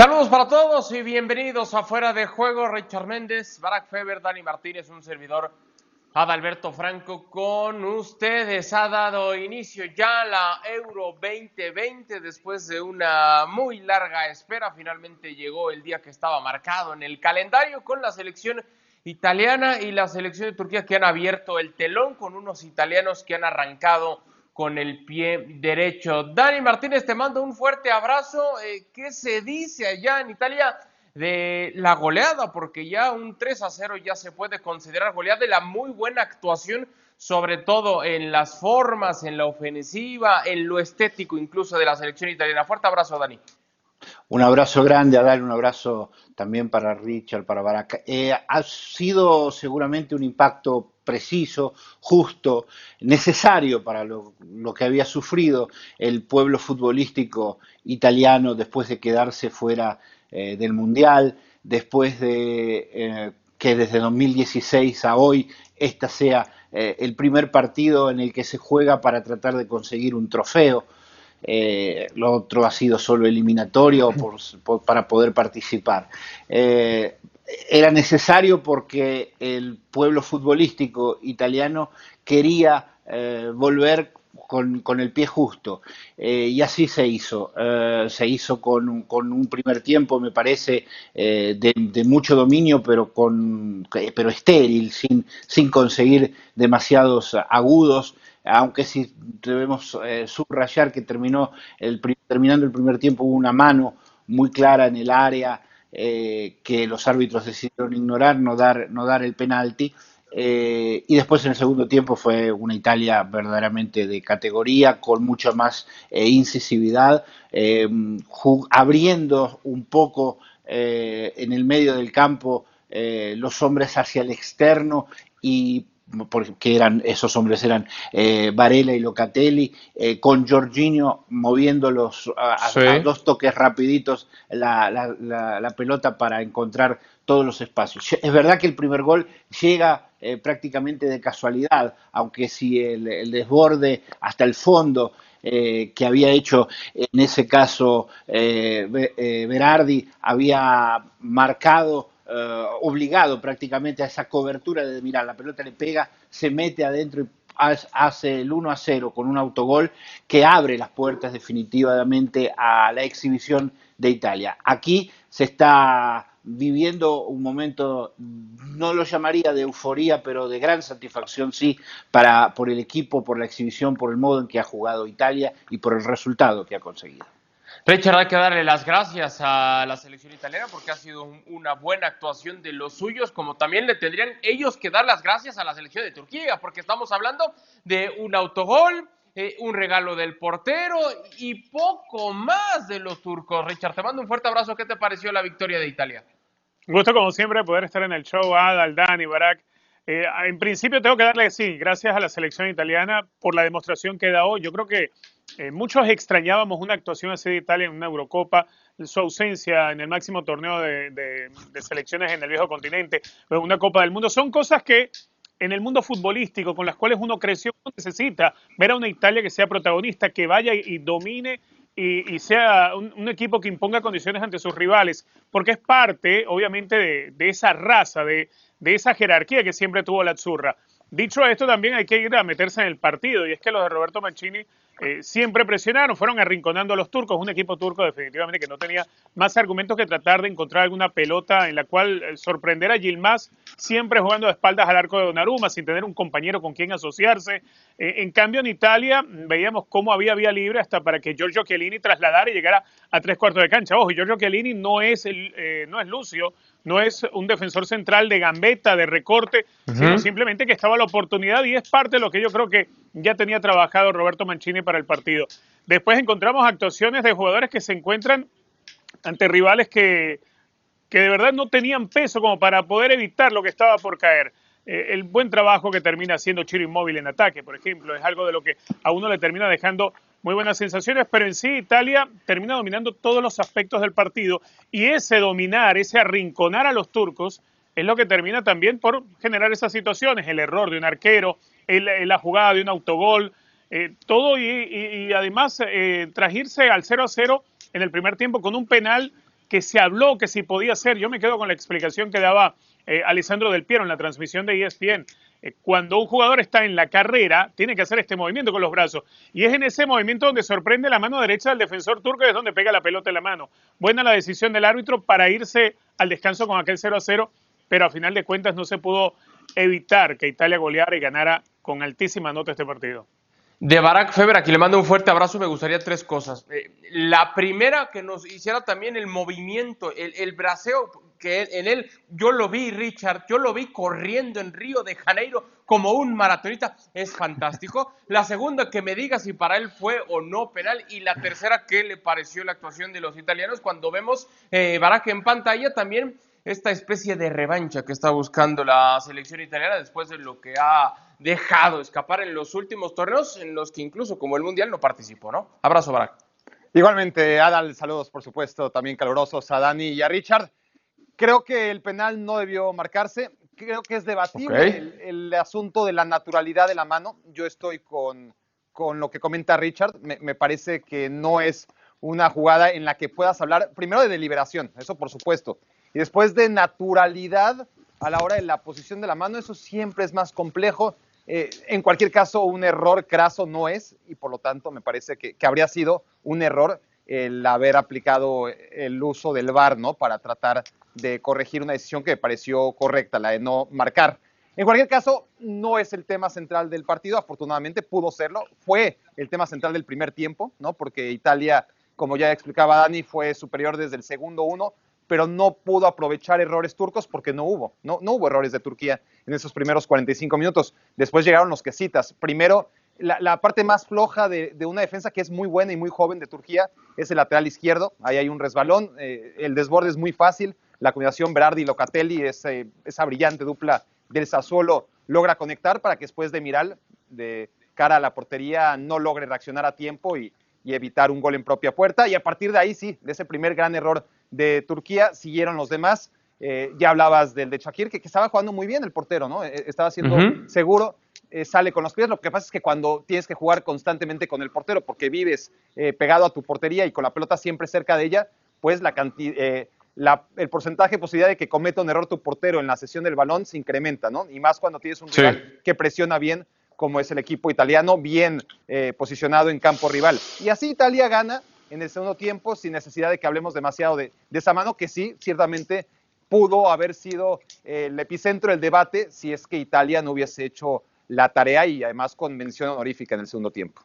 Saludos para todos y bienvenidos a Fuera de Juego. Richard Méndez, Barack Feber, Dani Martínez, un servidor Adalberto Franco con ustedes. Ha dado inicio ya la Euro 2020 después de una muy larga espera. Finalmente llegó el día que estaba marcado en el calendario con la selección italiana y la selección de Turquía que han abierto el telón con unos italianos que han arrancado con el pie derecho. Dani Martínez, te mando un fuerte abrazo. Eh, ¿Qué se dice allá en Italia de la goleada? Porque ya un 3 a 0 ya se puede considerar goleada de la muy buena actuación, sobre todo en las formas, en la ofensiva, en lo estético incluso de la selección italiana. Fuerte abrazo, Dani. Un abrazo grande a dar un abrazo también para Richard, para Baraka. Eh, ha sido seguramente un impacto preciso, justo, necesario para lo, que había sufrido el pueblo futbolístico italiano después de quedarse fuera eh, del Mundial, después de eh, que desde 2016 a hoy esta sea el primer partido en el que se juega para tratar de conseguir un trofeo. Lo otro ha sido solo eliminatorio para poder participar era necesario porque el pueblo futbolístico italiano quería eh, volver con, el pie justo. Eh, y así se hizo. Eh, se hizo con, un primer tiempo, me parece, de, mucho dominio, pero, con, pero estéril, sin, sin conseguir demasiados agudos. Aunque sí debemos subrayar que terminó el, terminando el primer tiempo hubo una mano muy clara en el área eh, que los árbitros decidieron ignorar, no dar, no dar el penalti. Eh, y después en el segundo tiempo fue una Italia verdaderamente de categoría, con mucha más eh, incisividad, abriendo un poco en el medio del campo los hombres hacia el externo y porque eran, esos hombres eran eh, Varela y Locatelli, eh, con Jorginho moviéndolos a, a, dos toques rapiditos la, la, pelota para encontrar todos los espacios. Es verdad que el primer gol llega eh, prácticamente de casualidad, aunque si el, desborde hasta el fondo que había hecho en ese caso Berardi había marcado eh, obligado prácticamente a esa cobertura de mirar, la pelota le pega, se mete adentro y hace el 1 a 0 con un autogol que abre las puertas definitivamente a la exhibición de Italia. Aquí se está viviendo un momento, no lo llamaría de euforía, pero de gran satisfacción, sí, para, por el equipo, por la exhibición, por el modo en que ha jugado Italia y por el resultado que ha conseguido. Richard, hay que darle las gracias a la selección italiana porque ha sido una buena actuación de los suyos, como también le tendrían ellos que dar las gracias a la selección de Turquía, porque estamos hablando de un autogol, eh, un regalo del portero y poco más de los turcos. Richard, te mando un fuerte abrazo. ¿Qué te pareció la victoria de Italia? Un gusto, como siempre, poder estar en el show. Adal, Dani, Barak. Eh, en principio tengo que darle, sí, gracias a la selección italiana por la demostración que da hoy. Yo creo que eh, muchos extrañábamos una actuación así de Italia en una Eurocopa, su ausencia en el máximo torneo de, selecciones en el viejo continente, una Copa del Mundo. Son cosas que en el mundo futbolístico con las cuales uno creció, uno necesita ver a una Italia que sea protagonista, que vaya y, domine y, sea un, equipo que imponga condiciones ante sus rivales, porque es parte, obviamente, de, esa raza, de, de, esa jerarquía que siempre tuvo la Azzurra. Dicho esto, también hay que ir a meterse en el partido, y es que los de Roberto Mancini eh, siempre presionaron, fueron arrinconando a los turcos, un equipo turco definitivamente que no tenía más argumentos que tratar de encontrar alguna pelota en la cual eh, sorprender a Gilmas, siempre jugando de espaldas al arco de Donnarumma, sin tener un compañero con quien asociarse. Eh, en cambio, en Italia veíamos cómo había vía libre hasta para que Giorgio Chiellini trasladara y llegara a tres cuartos de cancha. Ojo, Giorgio Chiellini no es, el, no es Lucio, no es un defensor central de gambeta, de recorte, sino simplemente que estaba la oportunidad y es parte de lo que yo creo que ya tenía trabajado Roberto Mancini para el partido. Después encontramos actuaciones de jugadores que se encuentran ante rivales que, que de verdad no tenían peso como para poder evitar lo que estaba por caer. Eh, el buen trabajo que termina haciendo Chiro Inmóvil en ataque, por ejemplo, es algo de lo que a uno le termina dejando muy buenas sensaciones, pero en sí Italia termina dominando todos los aspectos del partido y ese dominar, ese arrinconar a los turcos es lo que termina también por generar esas situaciones, el error de un arquero, la jugada de un autogol, eh, todo y, además eh, trajirse al 0 a 0 en el primer tiempo con un penal que se habló que si podía ser. Yo me quedo con la explicación que daba eh, Alessandro Del Piero en la transmisión de ESPN. Eh, cuando un jugador está en la carrera, tiene que hacer este movimiento con los brazos. Y es en ese movimiento donde sorprende la mano derecha del defensor turco, es donde pega la pelota en la mano. Buena la decisión del árbitro para irse al descanso con aquel 0 a 0, pero a final de cuentas no se pudo evitar que Italia goleara y ganara con altísima nota este partido. De Barack Feber, aquí le mando un fuerte abrazo, me gustaría tres cosas. Eh, la primera, que nos hiciera también el movimiento, el, el braceo, que en él yo lo vi, Richard, yo lo vi corriendo en Río de Janeiro como un maratonista, es fantástico. La segunda, que me diga si para él fue o no penal. Y la tercera, ¿qué le pareció la actuación de los italianos cuando vemos eh, Barack en pantalla también? esta especie de revancha que está buscando la selección italiana después de lo que ha dejado escapar en los últimos torneos en los que incluso como el Mundial no participó, ¿no? Abrazo, Barak. Igualmente, Adal, saludos por supuesto, también calurosos a Dani y a Richard. Creo que el penal no debió marcarse. Creo que es debatible el, asunto de la naturalidad de la mano. Yo estoy con, con lo que comenta Richard. Me, me parece que no es una jugada en la que puedas hablar primero de deliberación, eso por supuesto, y después de naturalidad a la hora de la posición de la mano, eso siempre es más complejo. Eh, en cualquier caso, un error craso no es, y por lo tanto me parece que, habría sido un error el haber aplicado el uso del VAR, ¿no? Para tratar de corregir una decisión que me pareció correcta, la de no marcar. En cualquier caso, no es el tema central del partido, afortunadamente pudo serlo, fue el tema central del primer tiempo, ¿no? Porque Italia, como ya explicaba Dani, fue superior desde el segundo uno, pero no pudo aprovechar errores turcos porque no hubo, no, no hubo errores de Turquía en esos primeros 45 minutos. Después llegaron los que citas. Primero, la, parte más floja de, una defensa que es muy buena y muy joven de Turquía es el lateral izquierdo. Ahí hay un resbalón, eh, el desborde es muy fácil. La combinación Berardi-Locatelli, eh, esa brillante dupla del Sassuolo, logra conectar para que después de Miral, de cara a la portería, no logre reaccionar a tiempo y, y evitar un gol en propia puerta. Y a partir de ahí, sí, de ese primer gran error de Turquía, siguieron los demás. Eh, ya hablabas del de Shakir, que, estaba jugando muy bien el portero, ¿no? Estaba siendo seguro, eh, sale con los pies. Lo que pasa es que cuando tienes que jugar constantemente con el portero, porque vives pegado a tu portería y con la pelota siempre cerca de ella, pues la la, el porcentaje de posibilidad de que cometa un error tu portero en la sesión del balón se incrementa, ¿no? Y más cuando tienes un rival que presiona bien, como es el equipo italiano, bien posicionado en campo rival. Y así Italia gana en el segundo tiempo sin necesidad de que hablemos demasiado de, esa mano, que sí, ciertamente pudo haber sido eh, el epicentro del debate si es que Italia no hubiese hecho la tarea y además con mención honorífica en el segundo tiempo.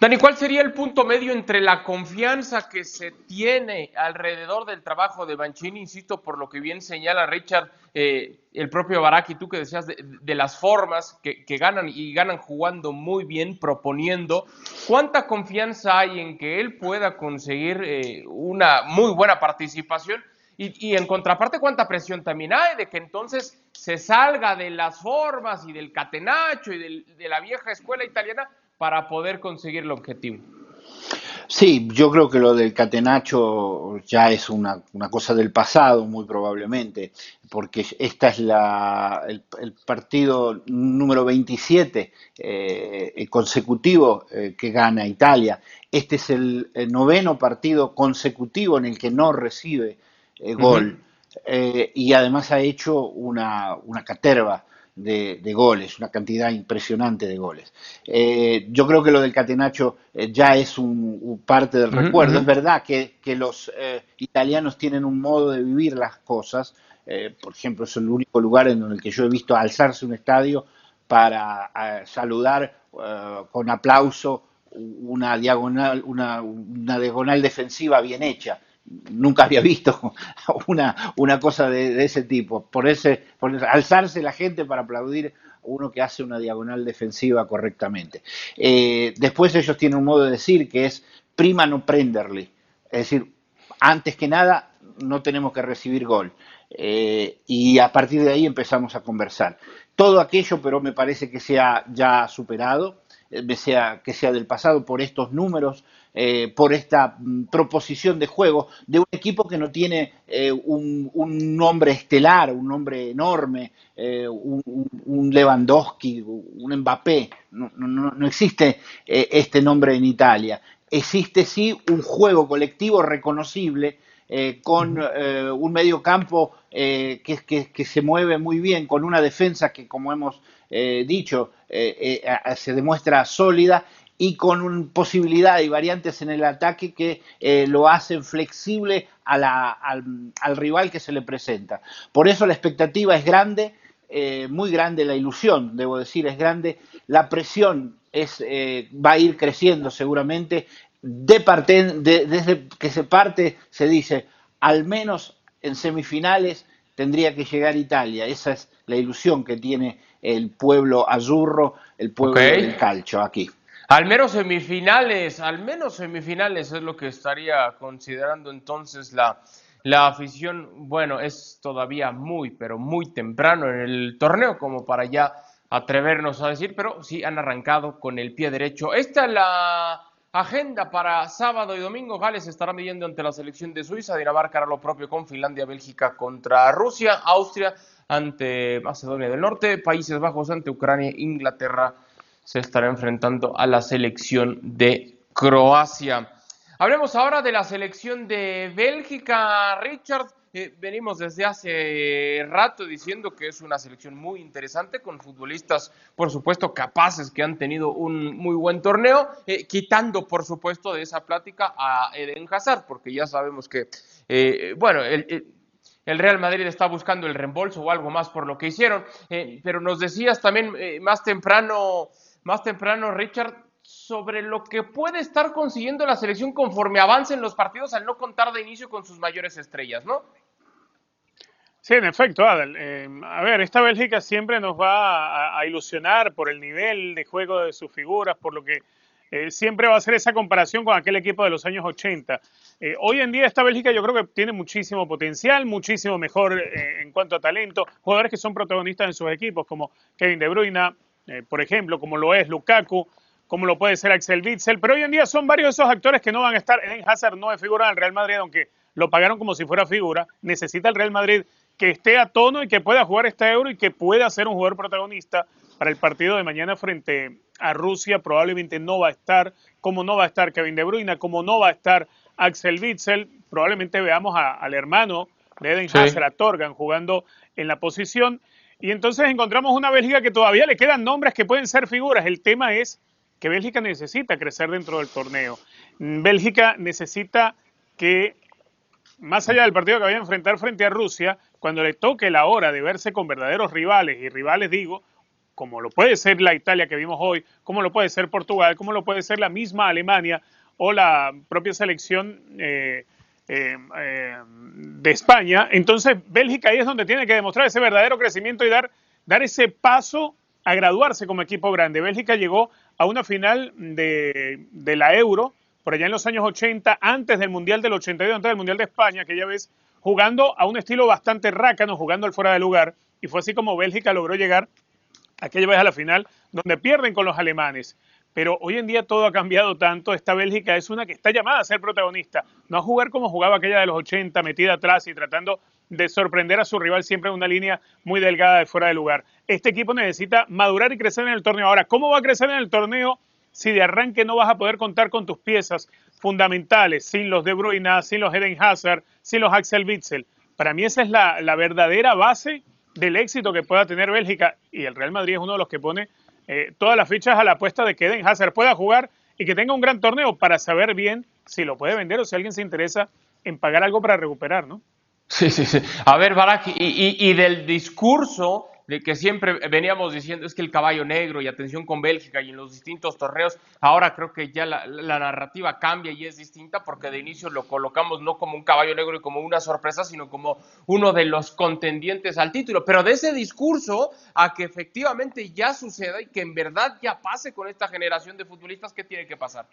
Dani, ¿cuál sería el punto medio entre la confianza que se tiene alrededor del trabajo de Banchini? Insisto, por lo que bien señala Richard, eh, el propio Baraki, tú que decías de, las formas que, ganan y ganan jugando muy bien, proponiendo. ¿Cuánta confianza hay en que él pueda conseguir eh, una muy buena participación? Y, en contraparte, ¿cuánta presión también hay de que entonces se salga de las formas y del catenacho y de la vieja escuela italiana para poder conseguir el objetivo. Sí, yo creo que lo del catenacho ya es una, cosa del pasado, muy probablemente, porque esta es la, el, partido número 27 eh, consecutivo eh, que gana Italia. Este es el, noveno partido consecutivo en el que no recibe eh, gol y además ha hecho una, una caterva de, goles, una cantidad impresionante de goles. Eh, yo creo que lo del Catenacho eh, ya es un, parte del recuerdo. Es verdad que, los eh, italianos tienen un modo de vivir las cosas. por ejemplo, es el único lugar en el que yo he visto alzarse un estadio para saludar con aplauso una diagonal, una, una diagonal defensiva bien hecha nunca había visto una, una cosa de, ese tipo. Por ese, por alzarse la gente para aplaudir a uno que hace una diagonal defensiva correctamente. Eh, después ellos tienen un modo de decir que es prima no prenderle. Es decir, antes que nada no tenemos que recibir gol. Eh, y a partir de ahí empezamos a conversar. Todo aquello, pero me parece que se ha ya superado, eh, sea, que sea del pasado por estos números eh, por esta mm, proposición de juego de un equipo que no tiene eh, un, nombre estelar, un nombre enorme, eh, un, Lewandowski, un Mbappé. No, no existe este nombre en Italia. Existe sí un juego colectivo reconocible con un medio campo que, que, se mueve muy bien, con una defensa que, como hemos dicho, se demuestra sólida y con un, posibilidad y variantes en el ataque que lo hacen flexible al, al, rival que se le presenta. Por eso la expectativa es grande, muy grande la ilusión, debo decir, es grande. La presión es, va a ir creciendo seguramente de parte, desde que se parte, se dice, al menos en semifinales tendría que llegar Italia. Esa es la ilusión que tiene el pueblo azurro, el pueblo del calcio aquí. Al menos semifinales, al menos semifinales es lo que estaría considerando entonces la, la afición. Bueno, es todavía muy, pero muy temprano en el torneo como para ya atrevernos a decir, pero sí han arrancado con el pie derecho. Esta es la Agenda para sábado y domingo. Gales estará midiendo ante la selección de Suiza. Dinamarca hará lo propio con Finlandia, Bélgica contra Rusia. Austria ante Macedonia del Norte. Países Bajos ante Ucrania. Inglaterra se estará enfrentando a la selección de Croacia. Hablemos ahora de la selección de Bélgica. Richard, venimos desde hace rato diciendo que es una selección muy interesante con futbolistas, por supuesto, capaces que han tenido un muy buen torneo, eh, quitando, por supuesto, de esa plática a Eden Hazard, porque ya sabemos que, eh, bueno, el, Real Madrid está buscando el reembolso o algo más por lo que hicieron, eh, pero nos decías también más temprano, más temprano, Richard, sobre lo que puede estar consiguiendo la selección conforme avancen los partidos al no contar de inicio con sus mayores estrellas, ¿no? Sí, en efecto, Adel. Eh, a ver, esta Bélgica siempre nos va a, ilusionar por el nivel de juego de sus figuras, por lo que eh, siempre va a hacer esa comparación con aquel equipo de los años 80. Eh, hoy en día esta Bélgica yo creo que tiene muchísimo potencial, muchísimo mejor en cuanto a talento, jugadores que son protagonistas en sus equipos, como Kevin De Bruyne, por ejemplo, como lo es Lukaku, como lo puede ser Axel Witzel, pero hoy en día son varios de esos actores que no van a estar. en Hazard no es figura del Real Madrid, aunque lo pagaron como si fuera figura. Necesita el Real Madrid que esté a tono y que pueda jugar este euro y que pueda ser un jugador protagonista para el partido de mañana frente a Rusia. Probablemente no va a estar, como no va a estar Kevin De Bruyne, como no va a estar Axel Witzel. Probablemente veamos al hermano de Eden Hazard, a Torgan, jugando en la posición. Y entonces encontramos una Bélgica que todavía le quedan nombres que pueden ser figuras. El tema es que Bélgica necesita crecer dentro del torneo. Bélgica necesita que, más allá del partido que vaya a enfrentar frente a Rusia, cuando le toque la hora de verse con verdaderos rivales, y rivales digo, como lo puede ser la Italia que vimos hoy, como lo puede ser Portugal, como lo puede ser la misma Alemania o la propia selección eh, eh, eh, de España, entonces Bélgica ahí es donde tiene que demostrar ese verdadero crecimiento y dar, dar ese paso a graduarse como equipo grande. Bélgica llegó a una final de, de la Euro por allá en los años 80, antes del Mundial del 82, antes del Mundial de España, aquella vez jugando a un estilo bastante rácano, jugando al fuera de lugar, y fue así como Bélgica logró llegar aquella vez a la final, donde pierden con los alemanes. Pero hoy en día todo ha cambiado tanto, esta Bélgica es una que está llamada a ser protagonista, no a jugar como jugaba aquella de los 80, metida atrás y tratando de sorprender a su rival siempre en una línea muy delgada de fuera de lugar. Este equipo necesita madurar y crecer en el torneo. Ahora, ¿cómo va a crecer en el torneo si de arranque no vas a poder contar con tus piezas fundamentales, sin los De Bruyne, sin los Eden Hazard, sin los Axel Witzel? Para mí esa es la, verdadera base del éxito que pueda tener Bélgica y el Real Madrid es uno de los que pone eh, todas las fichas a la apuesta de que Eden Hazard pueda jugar y que tenga un gran torneo para saber bien si lo puede vender o si alguien se interesa en pagar algo para recuperar, ¿no? Sí, sí, sí. A ver, Barak, y del discurso de que siempre veníamos diciendo es que el caballo negro y atención con Bélgica y en los distintos torneos, ahora creo que ya la, narrativa cambia y es distinta porque de inicio lo colocamos no como un caballo negro y como una sorpresa, sino como uno de los contendientes al título. Pero de ese discurso a que efectivamente ya suceda y que en verdad ya pase con esta generación de futbolistas, ¿qué tiene que pasar?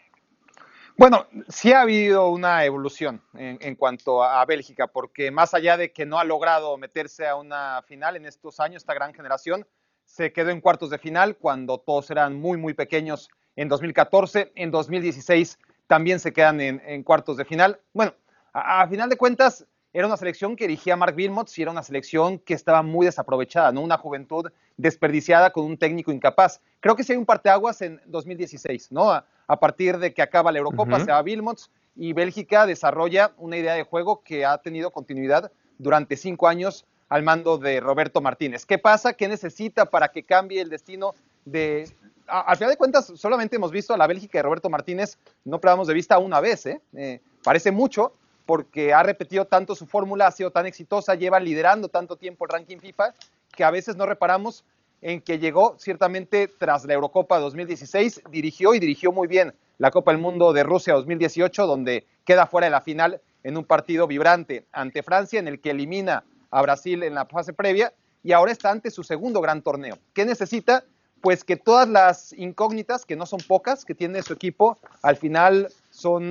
Bueno, sí ha habido una evolución en, cuanto a, Bélgica, porque más allá de que no ha logrado meterse a una final en estos años, esta gran generación, se quedó en cuartos de final cuando todos eran muy, muy pequeños en 2014. En 2016 también se quedan en, cuartos de final. Bueno, a, final de cuentas, era una selección que dirigía Mark Wilmots y era una selección que estaba muy desaprovechada, ¿no? Una juventud desperdiciada con un técnico incapaz. Creo que sí hay un parteaguas en 2016, ¿no? A, partir de que acaba la Eurocopa, se va Wilmots y Bélgica desarrolla una idea de juego que ha tenido continuidad durante cinco años al mando de Roberto Martínez. ¿Qué pasa? ¿Qué necesita para que cambie el destino de... al final de cuentas, solamente hemos visto a la Bélgica de Roberto Martínez, no perdamos de vista una vez, ¿eh? Eh, parece mucho porque ha repetido tanto su fórmula, ha sido tan exitosa, lleva liderando tanto tiempo el ranking FIFA, que a veces no reparamos en que llegó ciertamente tras la Eurocopa 2016, dirigió y dirigió muy bien la Copa del Mundo de Rusia 2018, donde queda fuera de la final en un partido vibrante ante Francia, en el que elimina a Brasil en la fase previa y ahora está ante su segundo gran torneo. ¿Qué necesita? Pues que todas las incógnitas, que no son pocas, que tiene su equipo, al final son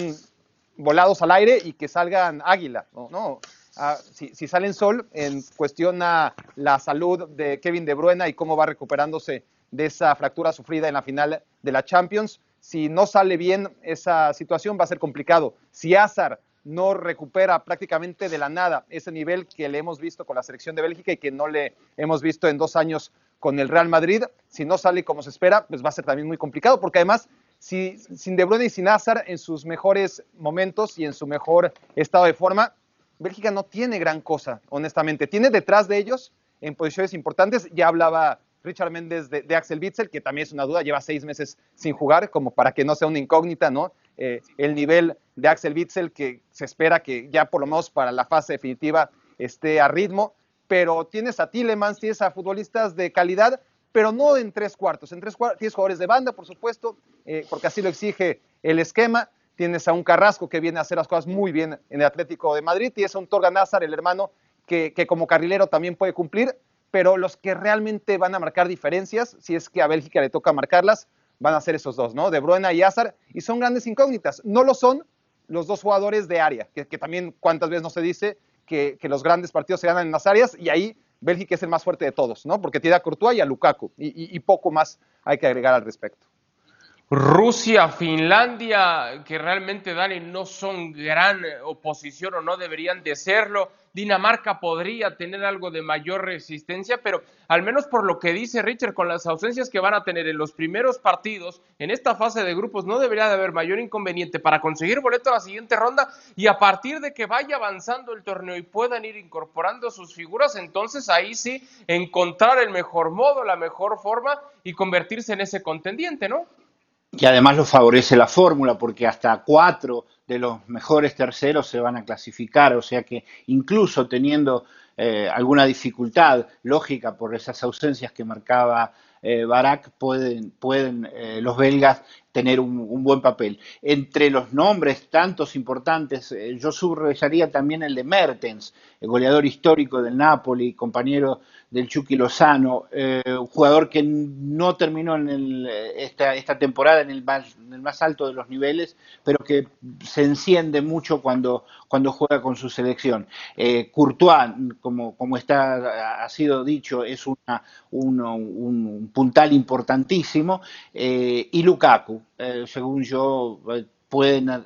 volados al aire y que salgan águila. No, ah, si, si, salen sol, en cuestión a la salud de Kevin De Bruyne y cómo va recuperándose de esa fractura sufrida en la final de la Champions. Si no sale bien esa situación, va a ser complicado. Si Azar no recupera prácticamente de la nada ese nivel que le hemos visto con la selección de Bélgica y que no le hemos visto en dos años con el Real Madrid. Si no sale como se espera, pues va a ser también muy complicado, porque además, si, sin De Bruyne y sin Hazard en sus mejores momentos y en su mejor estado de forma, Bélgica no tiene gran cosa, honestamente. Tiene detrás de ellos en posiciones importantes, ya hablaba Richard Méndez de, Axel Witzel, que también es una duda, lleva seis meses sin jugar, como para que no sea una incógnita, ¿no? Eh, el nivel de Axel Witzel, que se espera que ya por lo menos para la fase definitiva esté a ritmo, pero tienes a Tillemans, tienes a futbolistas de calidad, pero no en tres cuartos. En tres cuartos tienes jugadores de banda, por supuesto, eh, porque así lo exige el esquema. Tienes a un Carrasco que viene a hacer las cosas muy bien en el Atlético de Madrid. Tienes a un Torga Nazar, el hermano, que, que como carrilero también puede cumplir pero los que realmente van a marcar diferencias, si es que a Bélgica le toca marcarlas, van a ser esos dos, ¿no? De Bruyne y Hazard, y son grandes incógnitas. No lo son los dos jugadores de área, que, también cuántas veces no se dice que, los grandes partidos se ganan en las áreas, y ahí Bélgica es el más fuerte de todos, ¿no? Porque tiene a Courtois y a Lukaku, y poco más hay que agregar al respecto. Rusia, Finlandia, que realmente, Dani, no son gran oposición o no deberían de serlo. Dinamarca podría tener algo de mayor resistencia, pero al menos por lo que dice Richard, con las ausencias que van a tener en los primeros partidos, en esta fase de grupos, no debería de haber mayor inconveniente para conseguir boleto a la siguiente ronda y a partir de que vaya avanzando el torneo y puedan ir incorporando sus figuras, entonces ahí sí encontrar el mejor modo, la mejor forma y convertirse en ese contendiente, ¿no? Y además lo favorece la fórmula porque hasta cuatro de los mejores terceros se van a clasificar, o sea que incluso teniendo eh, alguna dificultad lógica por esas ausencias que marcaba eh, Barak, pueden, pueden eh, los belgas tener un, buen papel. Entre los nombres tantos importantes, eh, yo subrayaría también el de Mertens, el goleador histórico del Napoli, compañero del Chucky Lozano, eh, un jugador que no terminó en esta, esta, temporada en el, más, en el, más, alto de los niveles, pero que se enciende mucho cuando, cuando juega con su selección. Eh, Courtois, como, como está, ha sido dicho, es una, un, puntal importantísimo, y Lukaku, eh, según yo, eh, pueden eh,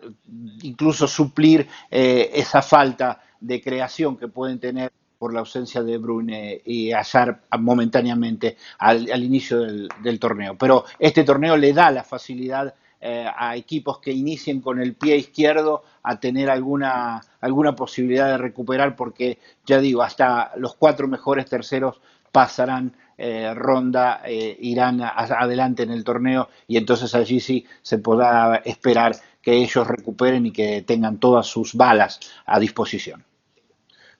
incluso suplir esa falta de creación que pueden tener por la ausencia de Brune y Azar momentáneamente al, inicio del, torneo. Pero este torneo le da la facilidad a equipos que inicien con el pie izquierdo a tener alguna, alguna posibilidad de recuperar porque, ya digo, hasta los cuatro mejores terceros pasarán eh, ronda eh, irán adelante en el torneo y entonces allí sí se podrá esperar que ellos recuperen y que tengan todas sus balas a disposición.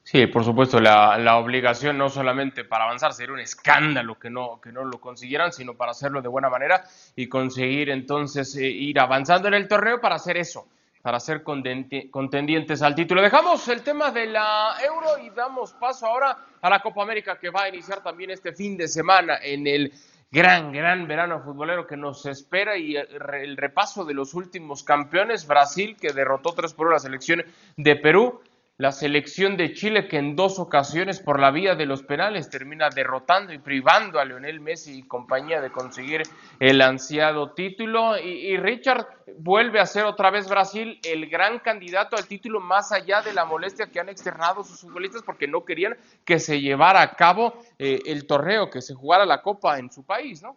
Sí, por supuesto, la, obligación no solamente para avanzar, sería un escándalo que no, que no lo consiguieran, sino para hacerlo de buena manera y conseguir entonces eh, ir avanzando en el torneo para hacer eso, para ser contendientes al título. Dejamos el tema de la Euro y damos paso ahora a la Copa América que va a iniciar también este fin de semana en el gran, gran verano futbolero que nos espera y el repaso de los últimos campeones, Brasil que derrotó 3 por 1 la selección de Perú la selección de Chile que en dos ocasiones por la vía de los penales termina derrotando y privando a Lionel Messi y compañía de conseguir el ansiado título y, Richard vuelve a ser otra vez Brasil el gran candidato al título más allá de la molestia que han externado sus futbolistas porque no querían que se llevara a cabo eh, el torneo, que se jugara la copa en su país, ¿no?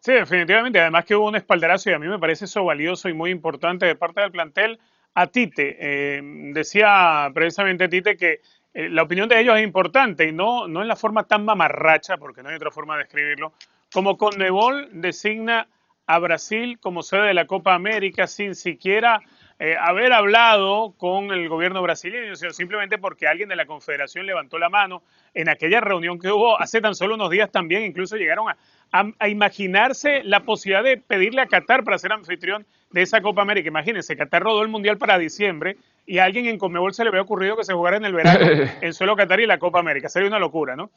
Sí, definitivamente. Además que hubo un espaldarazo y a mí me parece eso valioso y muy importante de parte del plantel a Tite. Eh, decía precisamente Tite que eh, la opinión de ellos es importante y no, no en la forma tan mamarracha, porque no hay otra forma de escribirlo, como Conmebol designa a Brasil como sede de la Copa América sin siquiera eh, haber hablado con el gobierno brasileño, sino simplemente porque alguien de la Confederación levantó la mano en aquella reunión que hubo hace tan solo unos días también, incluso llegaron a, a, imaginarse la posibilidad de pedirle a Qatar para ser anfitrión de esa Copa América. Imagínense, Qatar rodó el Mundial para diciembre y a alguien en Conmebol se le había ocurrido que se jugara en el verano en suelo Qatar y la Copa América. Sería una locura, ¿no?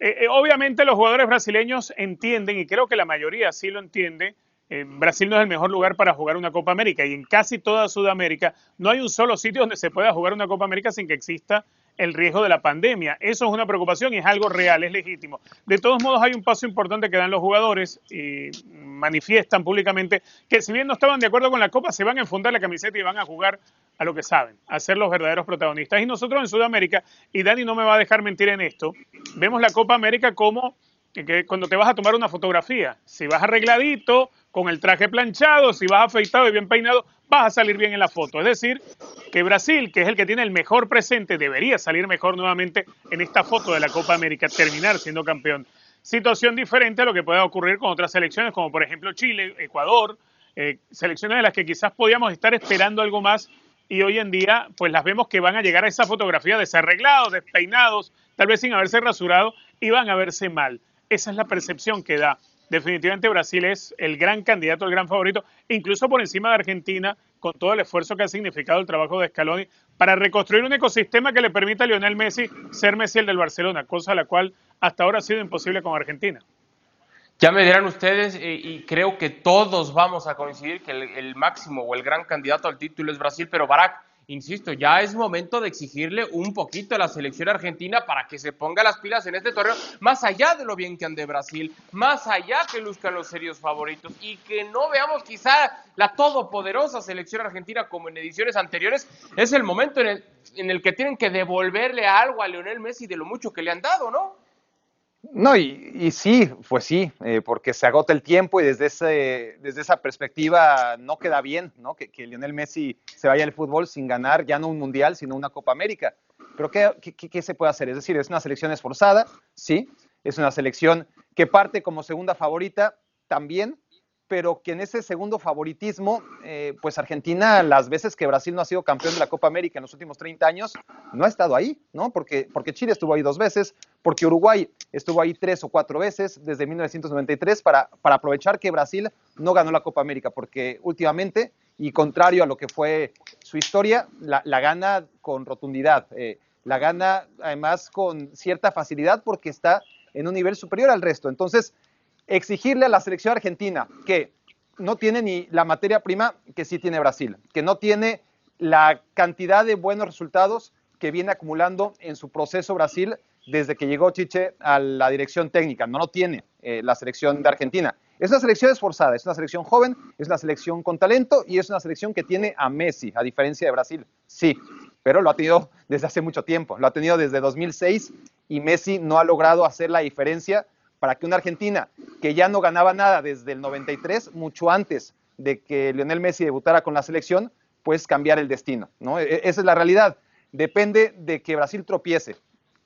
Eh, eh, obviamente los jugadores brasileños entienden, y creo que la mayoría sí lo entiende, eh, Brasil no es el mejor lugar para jugar una Copa América y en casi toda Sudamérica no hay un solo sitio donde se pueda jugar una Copa América sin que exista el riesgo de la pandemia. Eso es una preocupación y es algo real, es legítimo. De todos modos, hay un paso importante que dan los jugadores y manifiestan públicamente que si bien no estaban de acuerdo con la Copa, se van a enfundar la camiseta y van a jugar a lo que saben, a ser los verdaderos protagonistas. Y nosotros en Sudamérica, y Dani no me va a dejar mentir en esto, vemos la Copa América como que cuando te vas a tomar una fotografía, si vas arregladito, con el traje planchado, si vas afeitado y bien peinado, vas a salir bien en la foto. Es decir, que Brasil, que es el que tiene el mejor presente, debería salir mejor nuevamente en esta foto de la Copa América, terminar siendo campeón. Situación diferente a lo que pueda ocurrir con otras selecciones, como por ejemplo Chile, Ecuador, eh, selecciones de las que quizás podíamos estar esperando algo más y hoy en día pues las vemos que van a llegar a esa fotografía desarreglados, despeinados, tal vez sin haberse rasurado y van a verse mal. Esa es la percepción que da definitivamente Brasil es el gran candidato, el gran favorito, incluso por encima de Argentina, con todo el esfuerzo que ha significado el trabajo de Scaloni para reconstruir un ecosistema que le permita a Lionel Messi ser Messi el del Barcelona, cosa la cual hasta ahora ha sido imposible con Argentina. Ya me dirán ustedes, eh, y creo que todos vamos a coincidir que el, máximo o el gran candidato al título es Brasil, pero Barack, insisto, ya es momento de exigirle un poquito a la selección argentina para que se ponga las pilas en este torneo, más allá de lo bien que ande Brasil, más allá que luzcan los serios favoritos y que no veamos quizá la todopoderosa selección argentina como en ediciones anteriores, es el momento en el, en el que tienen que devolverle algo a Lionel Messi de lo mucho que le han dado, ¿no? No, y, sí, pues sí, eh, porque se agota el tiempo y desde, ese, desde esa perspectiva no queda bien, ¿no? Que, Lionel Messi se vaya al fútbol sin ganar ya no un mundial, sino una Copa América. Pero ¿qué, qué se puede hacer? Es decir, es una selección esforzada, sí, es una selección que parte como segunda favorita también, pero que en ese segundo favoritismo, eh, pues Argentina, las veces que Brasil no ha sido campeón de la Copa América en los últimos 30 años, no ha estado ahí, ¿no? Porque, porque Chile estuvo ahí dos veces, porque Uruguay estuvo ahí tres o cuatro veces desde 1993 para, para aprovechar que Brasil no ganó la Copa América, porque últimamente, y contrario a lo que fue su historia, la, gana con rotundidad, eh, la gana además con cierta facilidad porque está en un nivel superior al resto. Entonces, exigirle a la selección argentina que no tiene ni la materia prima que sí tiene Brasil, que no tiene la cantidad de buenos resultados que viene acumulando en su proceso Brasil desde que llegó Chiche a la dirección técnica. No lo tiene eh, la selección de Argentina. Es una selección esforzada, es una selección joven, es una selección con talento y es una selección que tiene a Messi, a diferencia de Brasil. Sí, pero lo ha tenido desde hace mucho tiempo. Lo ha tenido desde 2006 y Messi no ha logrado hacer la diferencia para que una Argentina que ya no ganaba nada desde el 93, mucho antes de que Lionel Messi debutara con la selección, pues cambiar el destino. ¿no? E, esa es la realidad. Depende de que Brasil tropiece,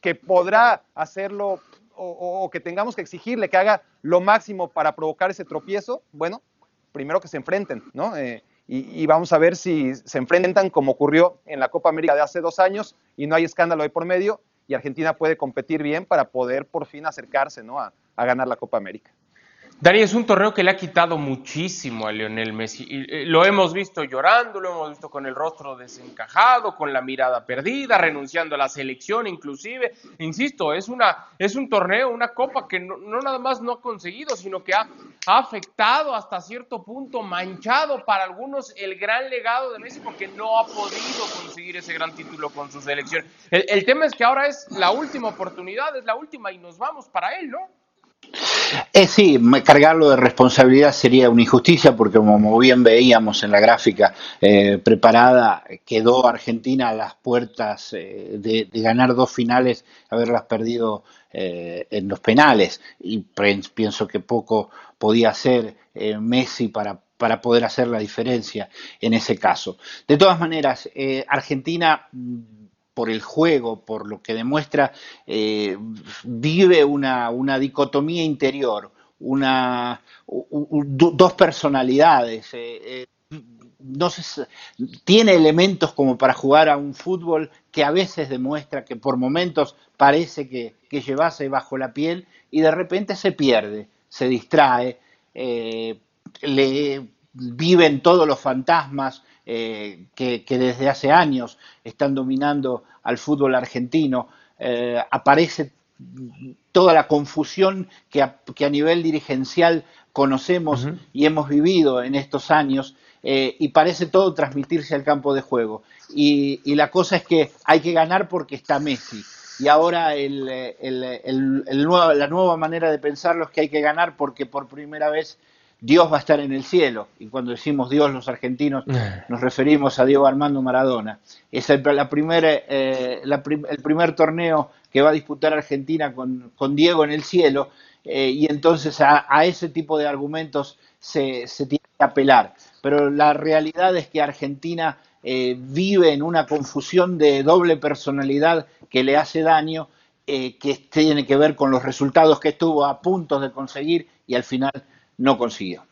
que podrá hacerlo o, que tengamos que exigirle que haga lo máximo para provocar ese tropiezo. Bueno, primero que se enfrenten, ¿no? Eh, y, y, vamos a ver si se enfrentan como ocurrió en la Copa América de hace dos años y no hay escándalo ahí por medio y Argentina puede competir bien para poder por fin acercarse ¿no? a, a ganar la Copa América. Dani, es un torneo que le ha quitado muchísimo a Lionel Messi. Y lo hemos visto llorando, lo hemos visto con el rostro desencajado, con la mirada perdida, renunciando a la selección inclusive. Insisto, es, una, es un torneo, una copa que no, nada más no ha conseguido, sino que ha, afectado hasta cierto punto, manchado para algunos el gran legado de Messi porque no ha podido conseguir ese gran título con su selección. El, el tema es que ahora es la última oportunidad, es la última y nos vamos para él, ¿no? Eh, sí, cargarlo de responsabilidad sería una injusticia porque como bien veíamos en la gráfica eh, preparada, quedó Argentina a las puertas eh, de, ganar dos finales, haberlas perdido eh, en los penales y pienso que poco podía hacer Messi para para poder hacer la diferencia en ese caso. De todas maneras, eh, Argentina mm, por el juego, por lo que demuestra, eh, vive una, dicotomía interior, una, dos personalidades. Eh, no tiene elementos como para jugar a un fútbol que a veces demuestra que por momentos parece que, que llevase bajo la piel y de repente se pierde, se distrae, eh, le viven todos los fantasmas eh, que, desde hace años están dominando al fútbol argentino. Eh, aparece toda la confusión que a, nivel dirigencial conocemos y hemos vivido en estos años eh, y parece todo transmitirse al campo de juego. Y, la cosa es que hay que ganar porque está Messi. Y ahora la nueva manera de pensarlo es que hay que ganar porque por primera vez Dios va a estar en el cielo. Y cuando decimos Dios los argentinos eh. nos referimos a Diego Armando Maradona. Es el, la eh, el primer torneo que va a disputar Argentina con, Diego en el cielo. y entonces a, ese tipo de argumentos se, se tiene que apelar pero la realidad es que Argentina eh, vive en una confusión de doble personalidad que le hace daño, eh, que tiene que ver con los resultados que estuvo a punto de conseguir y al final no consiguió.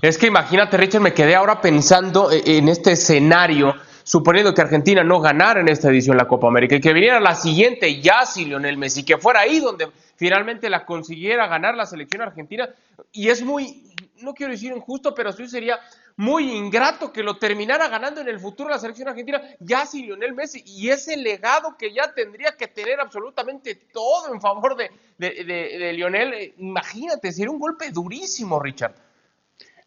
Es que imagínate, Richard, me quedé ahora pensando eh, en este escenario, suponiendo que Argentina no ganara en esta edición la Copa América y que viniera la siguiente ya si Lionel Messi, que fuera ahí donde finalmente la consiguiera ganar la selección argentina. Y es muy, no quiero decir injusto, pero sí sería muy ingrato que lo terminara ganando en el futuro la selección argentina, ya sin Lionel Messi, y ese legado que ya tendría que tener absolutamente todo en favor de, de, Lionel, eh, imagínate, sería un golpe durísimo, Richard.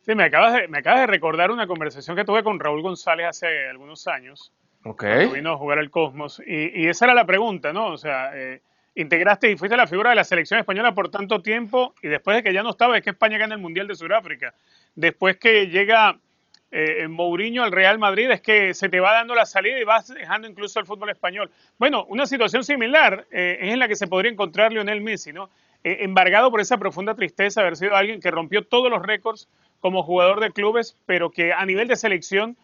Sí, me acabas, de, me acabas de recordar una conversación que tuve con Raúl González hace algunos años. Ok. vino a jugar al Cosmos. Y, esa era la pregunta, ¿no? O sea, eh, integraste y fuiste la figura de la selección española por tanto tiempo y después de que ya no estaba, es que España gana el Mundial de Sudáfrica después que llega eh, Mourinho al Real Madrid, es que se te va dando la salida y vas dejando incluso el fútbol español. Bueno, una situación similar eh, es en la que se podría encontrar Lionel Messi, ¿no? Eh, embargado por esa profunda tristeza de haber sido alguien que rompió todos los récords como jugador de clubes, pero que a nivel de selección,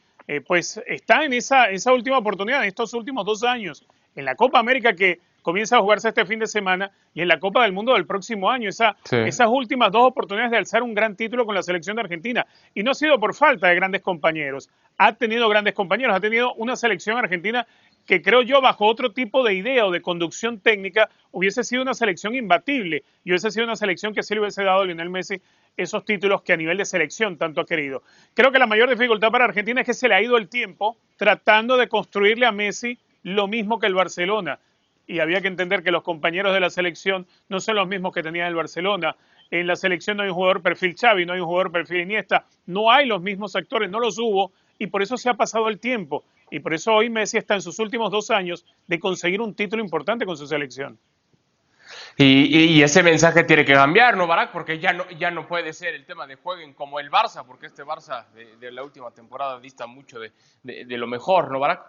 pues está en esa última oportunidad, en estos últimos dos años, en la Copa América que comienza a jugarse este fin de semana y en la Copa del Mundo del próximo año. Esa, Esas últimas dos oportunidades de alzar un gran título con la selección de Argentina. Y no ha sido por falta de grandes compañeros. Ha tenido grandes compañeros, ha tenido una selección argentina que creo yo bajo otro tipo de idea o de conducción técnica hubiese sido una selección imbatible y hubiese sido una selección que sí le hubiese dado a Lionel Messi esos títulos que a nivel de selección tanto ha querido. Creo que la mayor dificultad para Argentina es que se le ha ido el tiempo tratando de construirle a Messi lo mismo que el Barcelona y había que entender que los compañeros de la selección no son los mismos que tenía el Barcelona. En la selección no hay un jugador perfil Xavi, no hay un jugador perfil Iniesta, no hay los mismos actores, no los hubo y por eso se ha pasado el tiempo. Y por eso hoy Messi está en sus últimos dos años de conseguir un título importante con su selección. Y, ese mensaje tiene que cambiar, ¿no, Barak? Porque ya no, ya no puede ser el tema de jueguen como el Barça, porque este Barça de, la última temporada dista mucho de, de lo mejor, ¿no, Barak?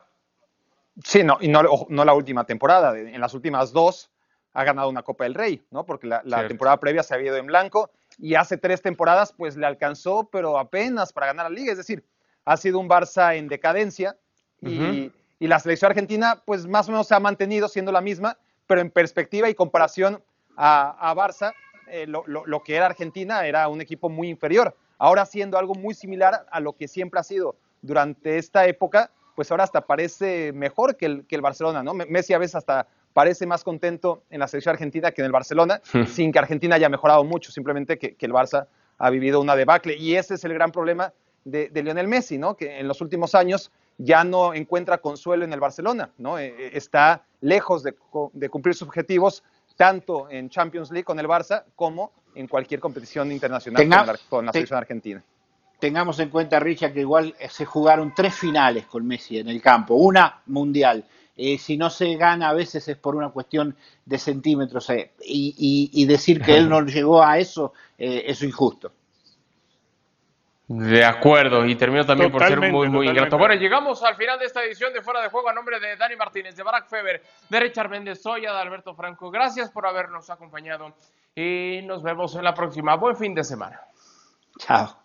Sí, no, y no, no, la última temporada. En las últimas dos ha ganado una Copa del Rey, ¿no? Porque la, temporada previa se había ido en blanco y hace tres temporadas pues le alcanzó, pero apenas para ganar la liga. Es decir, ha sido un Barça en decadencia y, la selección argentina pues más o menos se ha mantenido siendo la misma, pero en perspectiva y comparación a, Barça, eh, lo, lo, que era Argentina era un equipo muy inferior. Ahora siendo algo muy similar a lo que siempre ha sido durante esta época, pues ahora hasta parece mejor que el, que el Barcelona, ¿no? Messi a veces hasta parece más contento en la selección argentina que en el Barcelona, sin que Argentina haya mejorado mucho, simplemente que, el Barça ha vivido una debacle. Y ese es el gran problema de, Lionel Messi, ¿no? Que en los últimos años ya no encuentra consuelo en el Barcelona, ¿no? Eh, eh, está lejos de, cumplir sus objetivos tanto en Champions League con el Barça como en cualquier competición internacional con la selección argentina tengamos en cuenta, Richard, que igual eh, se jugaron tres finales con Messi en el campo, una mundial. Eh, si no se gana a veces es por una cuestión de centímetros eh, y, decir que él no llegó a eso es injusto. De acuerdo, y termino también por ser muy, muy ingrato. Bueno, llegamos al final de esta edición de Fuera de Juego a nombre de Dani Martínez, de Barack Feber, de Richard Méndez, Soya, de Alberto Franco. Gracias por habernos acompañado y nos vemos en la próxima. Buen fin de semana. Chao.